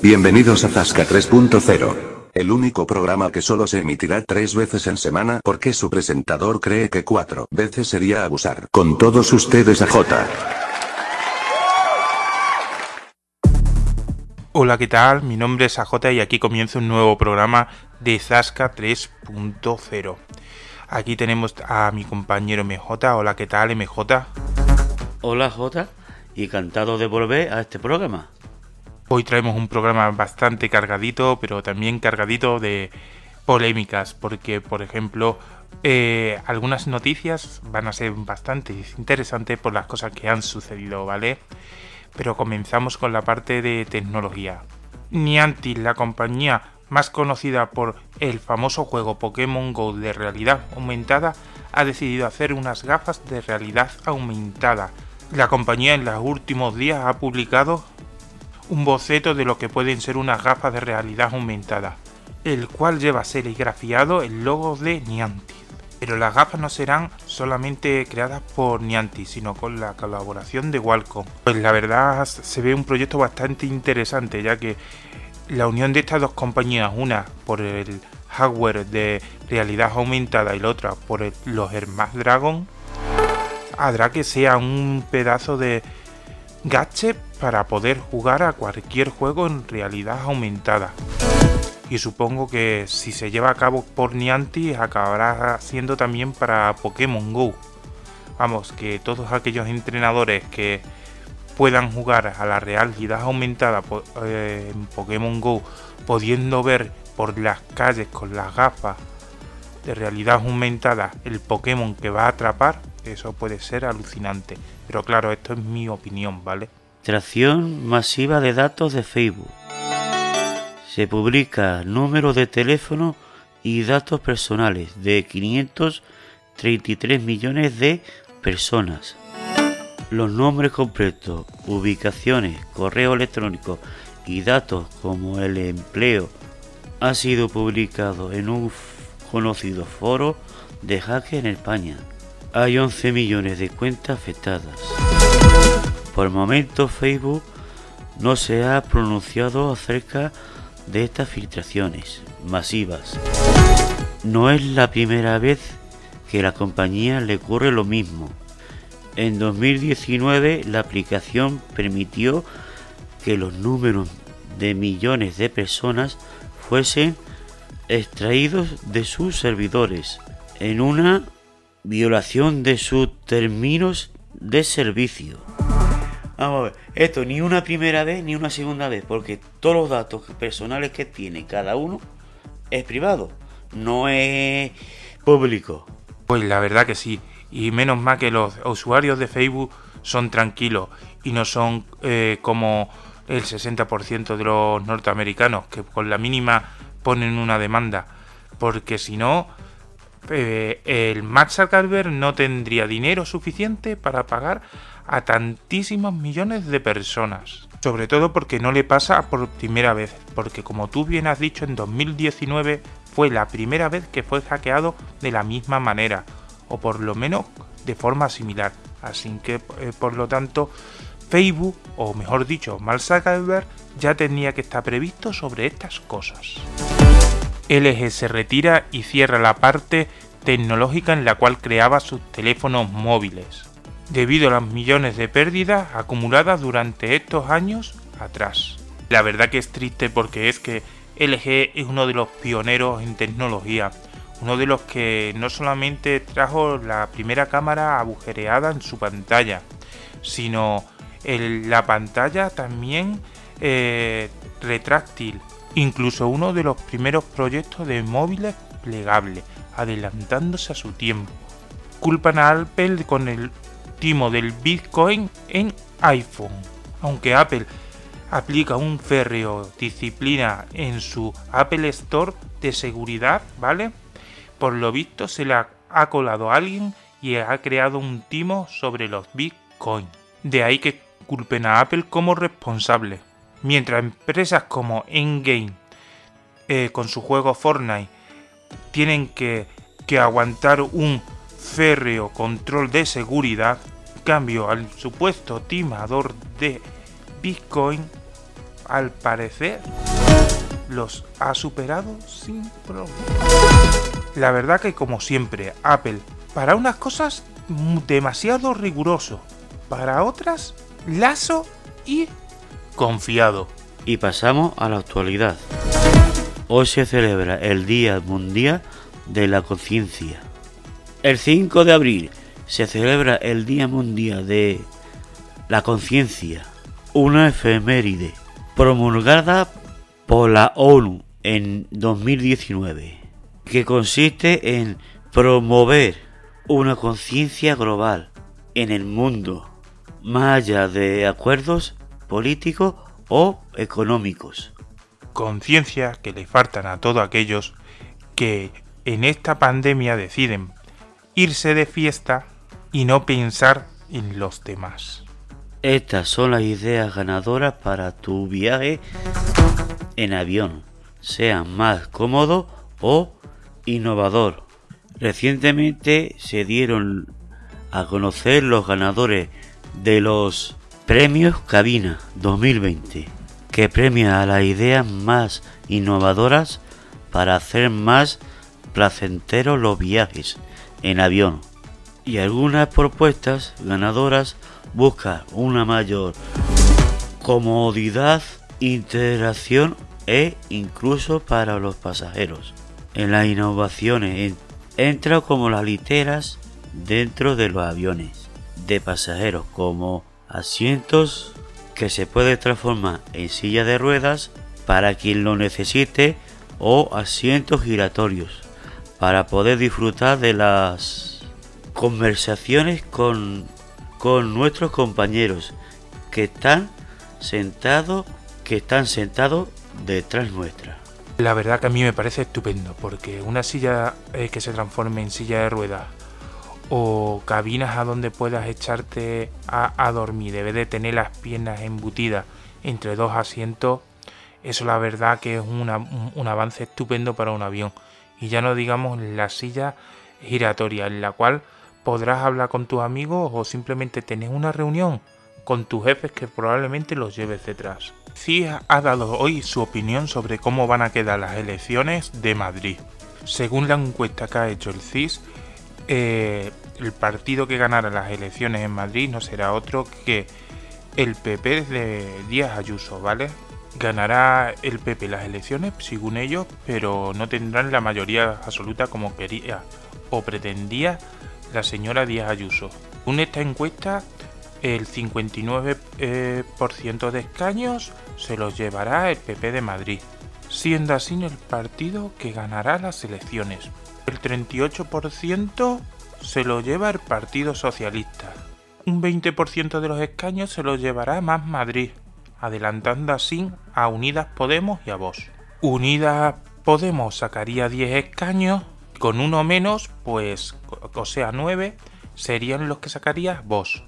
Bienvenidos a Zasca 3.0. El único programa que solo se emitirá tres veces en semana porque su presentador cree que cuatro veces sería abusar. Con todos ustedes a J. Hola, ¿qué tal? Mi nombre es AJ y aquí comienza un nuevo programa de Zasca 3.0. Aquí tenemos a mi compañero MJ. Hola, ¿qué tal MJ? Hola J y encantado de volver a este programa. Hoy traemos un programa bastante cargadito, pero también cargadito de polémicas, porque por ejemplo eh, algunas noticias van a ser bastante interesantes por las cosas que han sucedido, ¿vale? Pero comenzamos con la parte de tecnología. Niantic, la compañía más conocida por el famoso juego Pokémon Go de realidad aumentada, ha decidido hacer unas gafas de realidad aumentada. La compañía en los últimos días ha publicado un boceto de lo que pueden ser unas gafas de realidad aumentada, el cual lleva serigrafiado el logo de Niantic. Pero las gafas no serán solamente creadas por Niantic, sino con la colaboración de Walcom. Pues la verdad se ve un proyecto bastante interesante, ya que la unión de estas dos compañías, una por el hardware de realidad aumentada y la otra por los Hermas Dragon, hará que sea un pedazo de gadget para poder jugar a cualquier juego en realidad aumentada. Y supongo que si se lleva a cabo por Niantic acabará siendo también para Pokémon Go. Vamos, que todos aquellos entrenadores que puedan jugar a la realidad aumentada eh, en Pokémon Go, pudiendo ver por las calles con las gafas de realidad aumentada el Pokémon que va a atrapar, eso puede ser alucinante. Pero claro, esto es mi opinión, ¿vale? Tracción masiva de datos de Facebook. Se publica número de teléfono y datos personales de 533 millones de personas los nombres completos, ubicaciones, correo electrónico y datos como el empleo ha sido publicado en un conocido foro de hacker en España. Hay 11 millones de cuentas afectadas. Por el momento Facebook no se ha pronunciado acerca de estas filtraciones masivas. No es la primera vez que la compañía le ocurre lo mismo. En 2019 la aplicación permitió que los números de millones de personas fuesen extraídos de sus servidores en una violación de sus términos de servicio. Vamos a ver, esto ni una primera vez ni una segunda vez, porque todos los datos personales que tiene cada uno es privado, no es público. Pues la verdad que sí y menos mal que los usuarios de Facebook son tranquilos y no son eh, como el 60% de los norteamericanos que con la mínima ponen una demanda porque si no el Max Zuckerberg no tendría dinero suficiente para pagar a tantísimos millones de personas sobre todo porque no le pasa por primera vez porque como tú bien has dicho en 2019 fue la primera vez que fue hackeado de la misma manera o por lo menos de forma similar. Así que, eh, por lo tanto, Facebook, o mejor dicho, Mark Zuckerberg, ya tenía que estar previsto sobre estas cosas. LG se retira y cierra la parte tecnológica en la cual creaba sus teléfonos móviles, debido a los millones de pérdidas acumuladas durante estos años atrás. La verdad que es triste porque es que LG es uno de los pioneros en tecnología. Uno de los que no solamente trajo la primera cámara agujereada en su pantalla, sino la pantalla también eh, retráctil, incluso uno de los primeros proyectos de móviles plegables, adelantándose a su tiempo. Culpan a Apple con el timo del Bitcoin en iPhone, aunque Apple aplica un férreo disciplina en su Apple Store de seguridad, ¿vale? Por lo visto se le ha colado a alguien y ha creado un timo sobre los Bitcoin. De ahí que culpen a Apple como responsable. Mientras empresas como Endgame eh, con su juego Fortnite tienen que, que aguantar un férreo control de seguridad, cambio al supuesto timador de Bitcoin, al parecer los ha superado sin problema. La verdad que como siempre, Apple, para unas cosas demasiado riguroso, para otras lazo y confiado. Y pasamos a la actualidad. Hoy se celebra el Día Mundial de la Conciencia. El 5 de abril se celebra el Día Mundial de la Conciencia, una efeméride promulgada por la ONU en 2019, que consiste en promover una conciencia global en el mundo, más allá de acuerdos políticos o económicos. Conciencia que le faltan a todos aquellos que en esta pandemia deciden irse de fiesta y no pensar en los demás. Estas son las ideas ganadoras para tu viaje en avión, sea más cómodo o innovador. Recientemente se dieron a conocer los ganadores de los premios Cabina 2020, que premia a las ideas más innovadoras para hacer más placenteros los viajes en avión. Y algunas propuestas ganadoras buscan una mayor comodidad, interacción e incluso para los pasajeros. En las innovaciones entra como las literas dentro de los aviones de pasajeros como asientos que se puede transformar en silla de ruedas para quien lo necesite o asientos giratorios para poder disfrutar de las conversaciones con, con nuestros compañeros que están sentados que están sentados detrás nuestra. La verdad que a mí me parece estupendo, porque una silla eh, que se transforme en silla de ruedas o cabinas a donde puedas echarte a, dormir, debe de tener las piernas embutidas entre dos asientos, eso la verdad que es un, avance estupendo para un avión. Y ya no digamos la silla giratoria, en la cual podrás hablar con tus amigos o simplemente tener una reunión con tus jefes que probablemente los lleves detrás. CIS ha dado hoy su opinión sobre cómo van a quedar las elecciones de Madrid. Según la encuesta que ha hecho el CIS, eh, el partido que ganará las elecciones en Madrid no será otro que el PP de Díaz Ayuso, ¿vale? Ganará el PP las elecciones, según ellos, pero no tendrán la mayoría absoluta como quería o pretendía la señora Díaz Ayuso. Según esta encuesta, el 59% eh, de escaños se los llevará el PP de Madrid, siendo así el partido que ganará las elecciones. El 38% se lo lleva el Partido Socialista. Un 20% de los escaños se los llevará Más Madrid, adelantando así a Unidas Podemos y a Vox. Unidas Podemos sacaría 10 escaños, con uno menos, pues, o sea, 9, serían los que sacaría Vox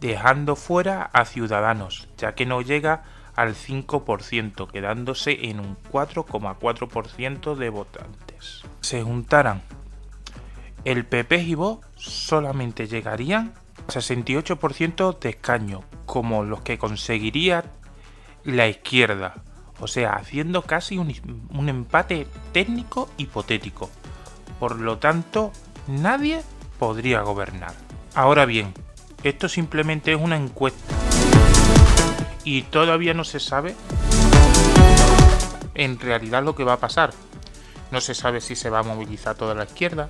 dejando fuera a Ciudadanos, ya que no llega al 5%, quedándose en un 4,4% de votantes. Se juntaran el PP y Vox solamente llegarían a 68% de escaño, como los que conseguiría la izquierda, o sea, haciendo casi un, un empate técnico hipotético. Por lo tanto, nadie podría gobernar. Ahora bien, esto simplemente es una encuesta. Y todavía no se sabe en realidad lo que va a pasar. No se sabe si se va a movilizar toda la izquierda.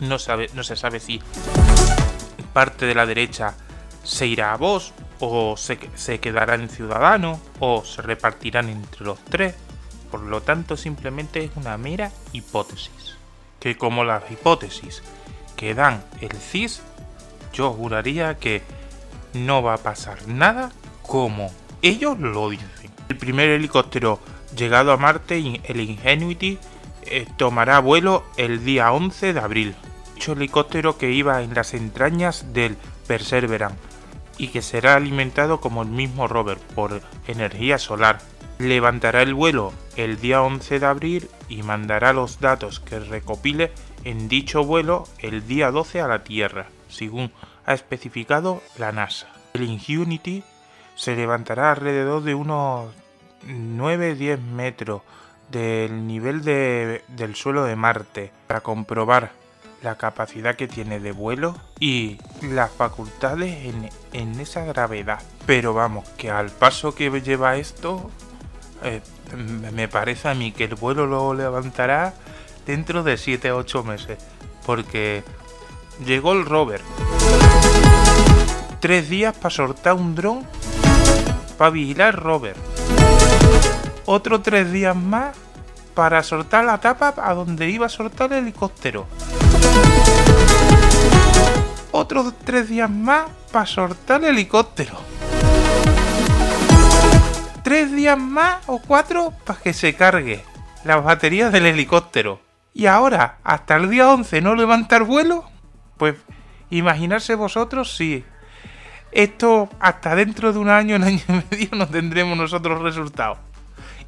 No, sabe, no se sabe si parte de la derecha se irá a vos o se, se quedará en Ciudadano o se repartirán entre los tres. Por lo tanto, simplemente es una mera hipótesis. Que como las hipótesis que dan el CIS yo juraría que no va a pasar nada como ellos lo dicen. El primer helicóptero llegado a Marte, el Ingenuity, eh, tomará vuelo el día 11 de abril. Dicho helicóptero que iba en las entrañas del Perseverance y que será alimentado como el mismo rover por energía solar. Levantará el vuelo el día 11 de abril y mandará los datos que recopile en dicho vuelo el día 12 a la Tierra según ha especificado la NASA. El Ingenuity se levantará alrededor de unos 9-10 metros del nivel del suelo de Marte para comprobar la capacidad que tiene de vuelo y las facultades en, en esa gravedad. Pero vamos, que al paso que lleva esto, eh, me parece a mí que el vuelo lo levantará dentro de 7-8 meses. Porque llegó el rover. Tres días para soltar un dron para vigilar rover. Otro tres días más para soltar la tapa a donde iba a soltar el helicóptero. Otros tres días más para soltar el helicóptero. Tres días más o cuatro para que se cargue las baterías del helicóptero. Y ahora, hasta el día 11 no levantar vuelo. Pues imaginarse vosotros si esto hasta dentro de un año, un año y medio no tendremos nosotros resultados.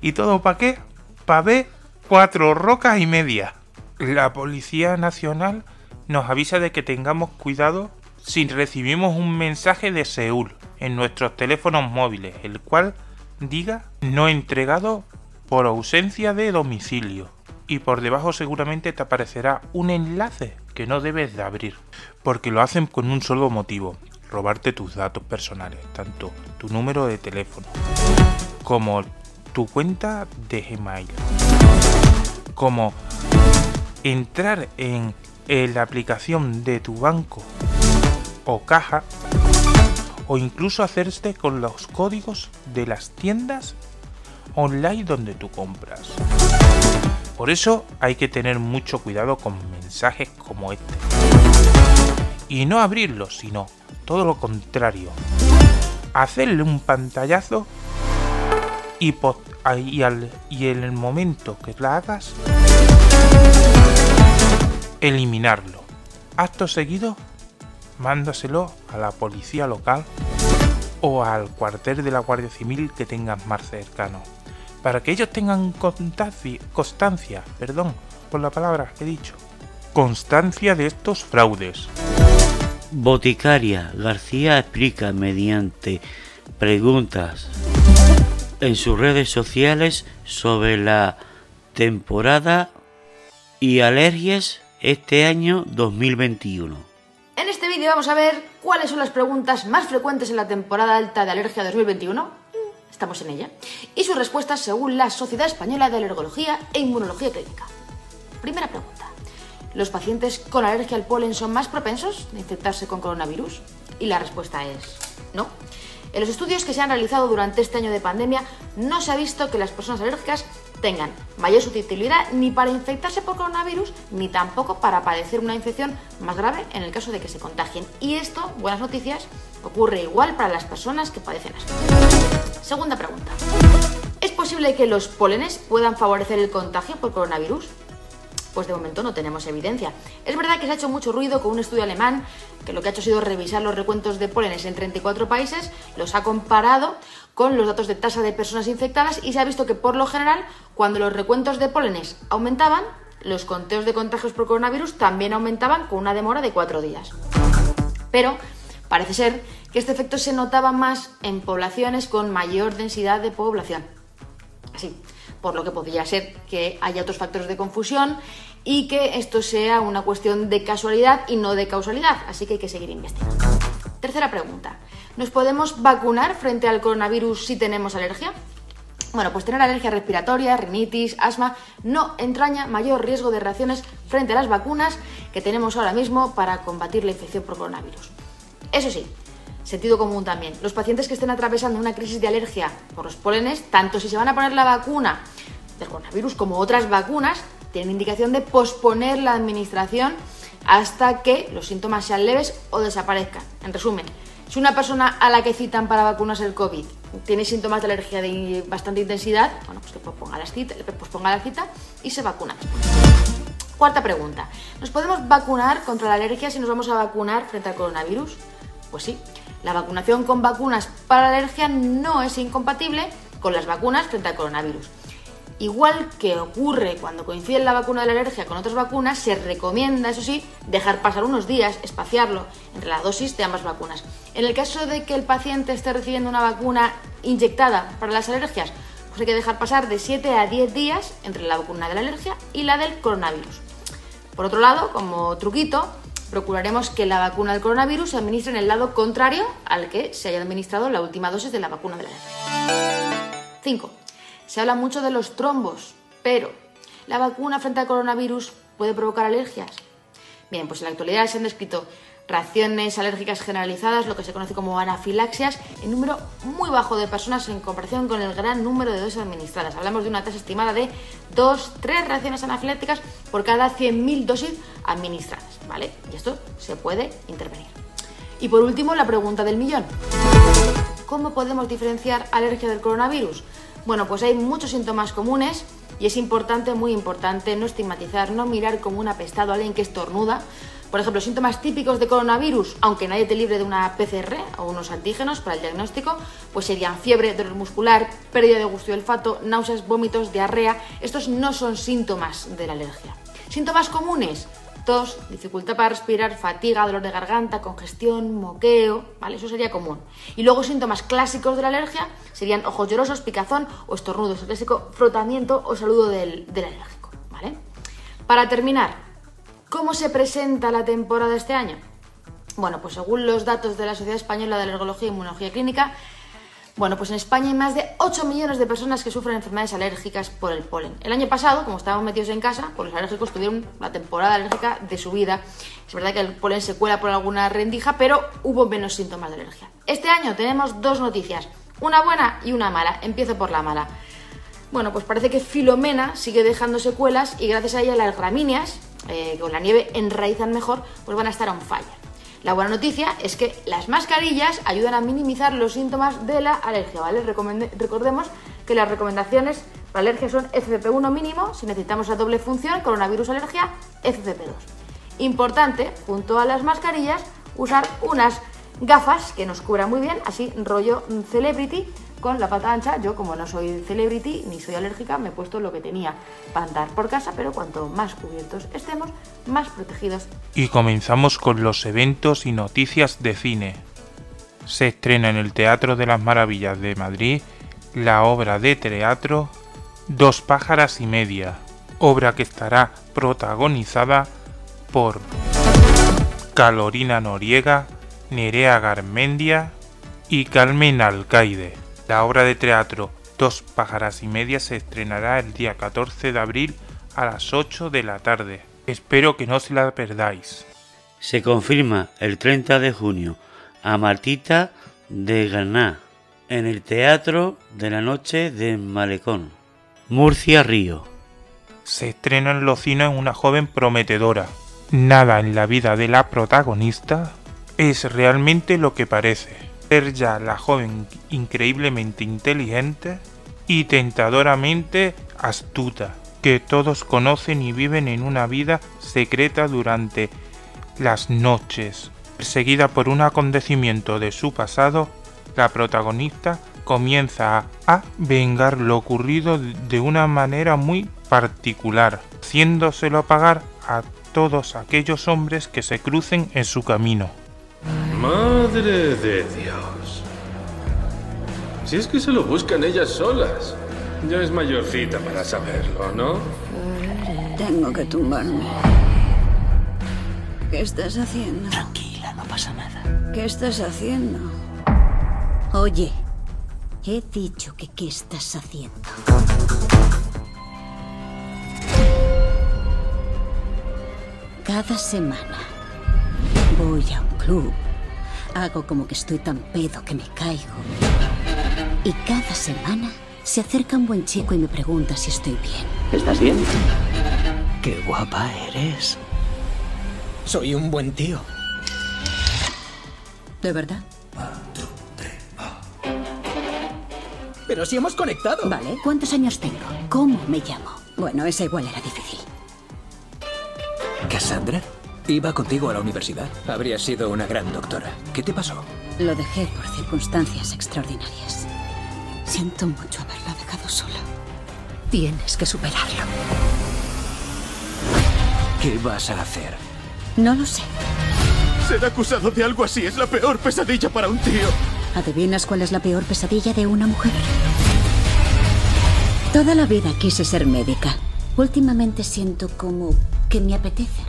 ¿Y todo para qué? Para ver cuatro rocas y media. La Policía Nacional nos avisa de que tengamos cuidado si recibimos un mensaje de Seúl en nuestros teléfonos móviles, el cual diga no entregado por ausencia de domicilio. Y por debajo seguramente te aparecerá un enlace que no debes de abrir, porque lo hacen con un solo motivo, robarte tus datos personales, tanto tu número de teléfono como tu cuenta de Gmail, como entrar en, la aplicación de tu banco o caja o incluso hacerse con los códigos de las tiendas online donde tú compras. Por eso hay que tener mucho cuidado con mensajes como este. Y no abrirlos, sino todo lo contrario. Hacerle un pantallazo y, en el momento que la hagas, eliminarlo. Acto seguido, mándaselo a la policía local o al cuartel de la Guardia Civil que tengas más cercano. Para que ellos tengan constancia, constancia, perdón por la palabra que he dicho, constancia de estos fraudes. Boticaria García explica mediante preguntas en sus redes sociales sobre la temporada y alergias este año 2021. En este vídeo vamos a ver cuáles son las preguntas más frecuentes en la temporada alta de alergia 2021. Estamos en ella. Y sus respuestas según la Sociedad Española de Alergología e Inmunología Clínica. Primera pregunta. ¿Los pacientes con alergia al polen son más propensos a infectarse con coronavirus? Y la respuesta es no. En los estudios que se han realizado durante este año de pandemia no se ha visto que las personas alérgicas tengan mayor susceptibilidad ni para infectarse por coronavirus ni tampoco para padecer una infección más grave en el caso de que se contagien. Y esto, buenas noticias, ocurre igual para las personas que padecen asma. Segunda pregunta. ¿Es posible que los pólenes puedan favorecer el contagio por coronavirus? Pues de momento no tenemos evidencia. Es verdad que se ha hecho mucho ruido con un estudio alemán que lo que ha hecho ha sido revisar los recuentos de pólenes en 34 países, los ha comparado con los datos de tasa de personas infectadas y se ha visto que por lo general cuando los recuentos de pólenes aumentaban, los conteos de contagios por coronavirus también aumentaban con una demora de cuatro días. Pero parece ser que este efecto se notaba más en poblaciones con mayor densidad de población. Así, por lo que podría ser que haya otros factores de confusión y que esto sea una cuestión de casualidad y no de causalidad, así que hay que seguir investigando. Tercera pregunta, ¿nos podemos vacunar frente al coronavirus si tenemos alergia? Bueno, pues tener alergia respiratoria, rinitis, asma, no entraña mayor riesgo de reacciones frente a las vacunas que tenemos ahora mismo para combatir la infección por coronavirus. Eso sí, Sentido común también. Los pacientes que estén atravesando una crisis de alergia por los pólenes, tanto si se van a poner la vacuna del coronavirus como otras vacunas, tienen indicación de posponer la administración hasta que los síntomas sean leves o desaparezcan. En resumen, si una persona a la que citan para vacunarse el COVID tiene síntomas de alergia de bastante intensidad, bueno, pues que posponga la cita, posponga la cita y se vacuna Cuarta pregunta. ¿Nos podemos vacunar contra la alergia si nos vamos a vacunar frente al coronavirus? Pues sí, la vacunación con vacunas para la alergia no es incompatible con las vacunas frente al coronavirus. Igual que ocurre cuando coincide la vacuna de la alergia con otras vacunas, se recomienda, eso sí, dejar pasar unos días, espaciarlo entre la dosis de ambas vacunas. En el caso de que el paciente esté recibiendo una vacuna inyectada para las alergias, pues hay que dejar pasar de 7 a 10 días entre la vacuna de la alergia y la del coronavirus. Por otro lado, como truquito, procuraremos que la vacuna del coronavirus se administre en el lado contrario al que se haya administrado la última dosis de la vacuna de la alergia. 5. Se habla mucho de los trombos, pero ¿la vacuna frente al coronavirus puede provocar alergias? Bien, pues en la actualidad se han descrito reacciones alérgicas generalizadas, lo que se conoce como anafilaxias, en número muy bajo de personas en comparación con el gran número de dosis administradas. Hablamos de una tasa estimada de 2-3 reacciones anafilácticas por cada 100.000 dosis administradas, ¿vale? Y esto se puede intervenir. Y por último, la pregunta del millón. ¿Cómo podemos diferenciar alergia del coronavirus? Bueno, pues hay muchos síntomas comunes y es importante, muy importante, no estigmatizar, no mirar como un apestado a alguien que estornuda, por ejemplo, síntomas típicos de coronavirus, aunque nadie te libre de una PCR o unos antígenos para el diagnóstico, pues serían fiebre, dolor muscular, pérdida de gusto y olfato, náuseas, vómitos, diarrea. Estos no son síntomas de la alergia. Síntomas comunes, dificultad para respirar, fatiga, dolor de garganta, congestión, moqueo, ¿vale? Eso sería común. Y luego síntomas clásicos de la alergia serían ojos llorosos, picazón o estornudos, el clásico frotamiento o saludo del, alérgico, ¿vale? Para terminar, ¿Cómo se presenta la temporada este año? Bueno, pues según los datos de la Sociedad Española de Alergología y Inmunología Clínica, bueno, pues en España hay más de 8 millones de personas que sufren enfermedades alérgicas por el polen. El año pasado, como estábamos metidos en casa, pues los alérgicos tuvieron la temporada alérgica de su vida. Es verdad que el polen se cuela por alguna rendija, pero hubo menos síntomas de alergia. Este año tenemos dos noticias, una buena y una mala. Empiezo por la mala. Bueno, pues parece que Filomena sigue dejando secuelas y gracias a ella las gramíneas, eh, con la nieve enraizan mejor, pues van a estar on fire. La buena noticia es que las mascarillas ayudan a minimizar los síntomas de la alergia, ¿vale? recordemos que las recomendaciones para alergia son FFP1 mínimo, si necesitamos la doble función, coronavirus alergia, FFP2. Importante, junto a las mascarillas, usar unas gafas que nos cubran muy bien, así rollo celebrity, con la pata ancha. Yo, como no soy celebrity ni soy alérgica, me he puesto lo que tenía para andar por casa, pero cuanto más cubiertos estemos, más protegidos. Y comenzamos con los eventos y noticias de cine. Se estrena en el Teatro de las Maravillas de Madrid la obra de teatro Dos pájaras y media, obra que estará protagonizada por Calorina Noriega, Nerea Garmendia y Carmen Alcaide. La obra de teatro Dos pájaras y media se estrenará el día 14 de abril a las 8 de la tarde. Espero que no se la perdáis. Se confirma el 30 de junio a Martita de Ganá en el Teatro de la Noche de Malecón, Murcia Río. Se estrena en los cines una joven prometedora. Nada en la vida de la protagonista es realmente lo que parece ser ya la joven increíblemente inteligente y tentadoramente astuta, que todos conocen y viven en una vida secreta durante las noches. Perseguida por un acontecimiento de su pasado, la protagonista comienza a vengar lo ocurrido de una manera muy particular, haciéndoselo pagar a todos aquellos hombres que se crucen en su camino. Madre de Dios. Si es que se lo buscan ellas solas. Ya es mayorcita para saberlo, ¿no? Tengo que tumbarme. ¿Qué estás haciendo? Tranquila, no pasa nada. ¿Qué estás haciendo? Oye, he dicho que qué estás haciendo. Cada semana voy a un club Hago como que estoy tan pedo que me caigo. Y cada semana se acerca un buen chico y me pregunta si estoy bien. ¿Estás bien? Qué guapa eres. Soy un buen tío. ¿De verdad? Pero si hemos conectado. Vale, ¿cuántos años tengo? ¿Cómo me llamo? Bueno, esa igual era difícil. ¿Cassandra? Iba contigo a la universidad. Habría sido una gran doctora. ¿Qué te pasó? Lo dejé por circunstancias extraordinarias. Siento mucho haberla dejado sola. Tienes que superarlo. ¿Qué vas a hacer? No lo sé. Ser acusado de algo así es la peor pesadilla para un tío. ¿Adivinas cuál es la peor pesadilla de una mujer? Toda la vida quise ser médica. Últimamente siento como que me apetece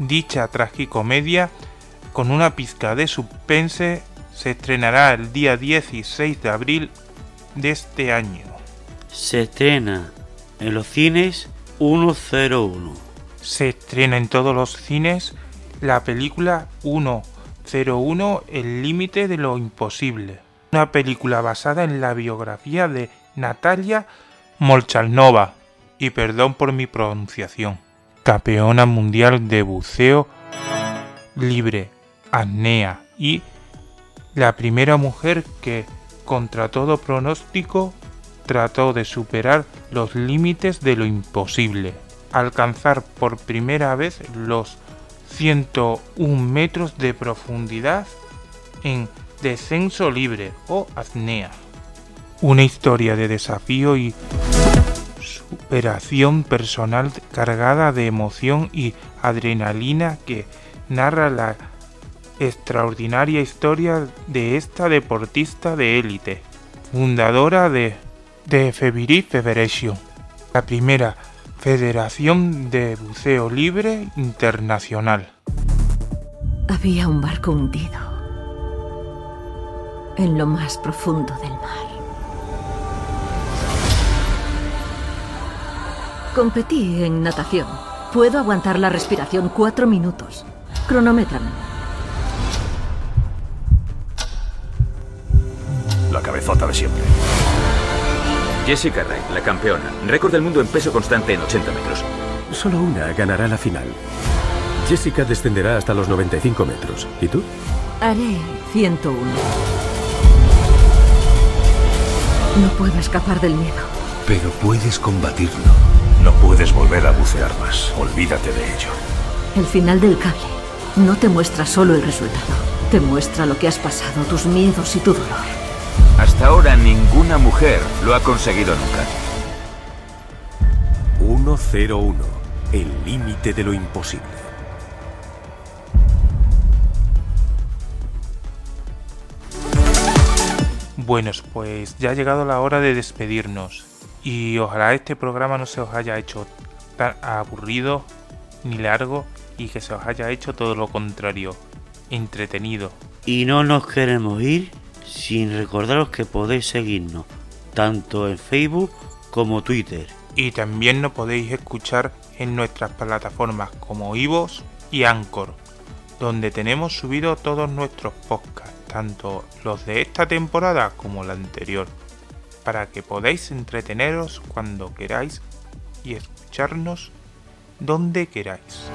Dicha tragicomedia, con una pizca de suspense, se estrenará el día 16 de abril de este año. Se estrena en los cines 101. Se estrena en todos los cines la película 101 El límite de lo imposible. Una película basada en la biografía de Natalia Molchanova. Y perdón por mi pronunciación. Campeona mundial de buceo libre, apnea y la primera mujer que, contra todo pronóstico, trató de superar los límites de lo imposible, alcanzar por primera vez los 101 metros de profundidad en descenso libre o apnea. Una historia de desafío y superación personal cargada de emoción y adrenalina que narra la extraordinaria historia de esta deportista de élite, fundadora de, de Febiri Federation, la primera federación de buceo libre internacional. Había un barco hundido en lo más profundo del mar. Competí en natación. Puedo aguantar la respiración cuatro minutos. Cronométrame. La cabezota de siempre. Jessica Wright, la campeona. Récord del mundo en peso constante en 80 metros. Solo una ganará la final. Jessica descenderá hasta los 95 metros. ¿Y tú? Haré 101. No puedo escapar del miedo. Pero puedes combatirlo. No puedes volver a bucear más. Olvídate de ello. El final del cable no te muestra solo el resultado. Te muestra lo que has pasado, tus miedos y tu dolor. Hasta ahora ninguna mujer lo ha conseguido nunca. 101. El límite de lo imposible. Buenos, pues ya ha llegado la hora de despedirnos. Y ojalá este programa no se os haya hecho tan aburrido ni largo y que se os haya hecho todo lo contrario, entretenido. Y no nos queremos ir sin recordaros que podéis seguirnos tanto en Facebook como Twitter. Y también nos podéis escuchar en nuestras plataformas como Ivos y Anchor, donde tenemos subido todos nuestros podcasts, tanto los de esta temporada como la anterior, para que podáis entreteneros cuando queráis y escucharnos donde queráis.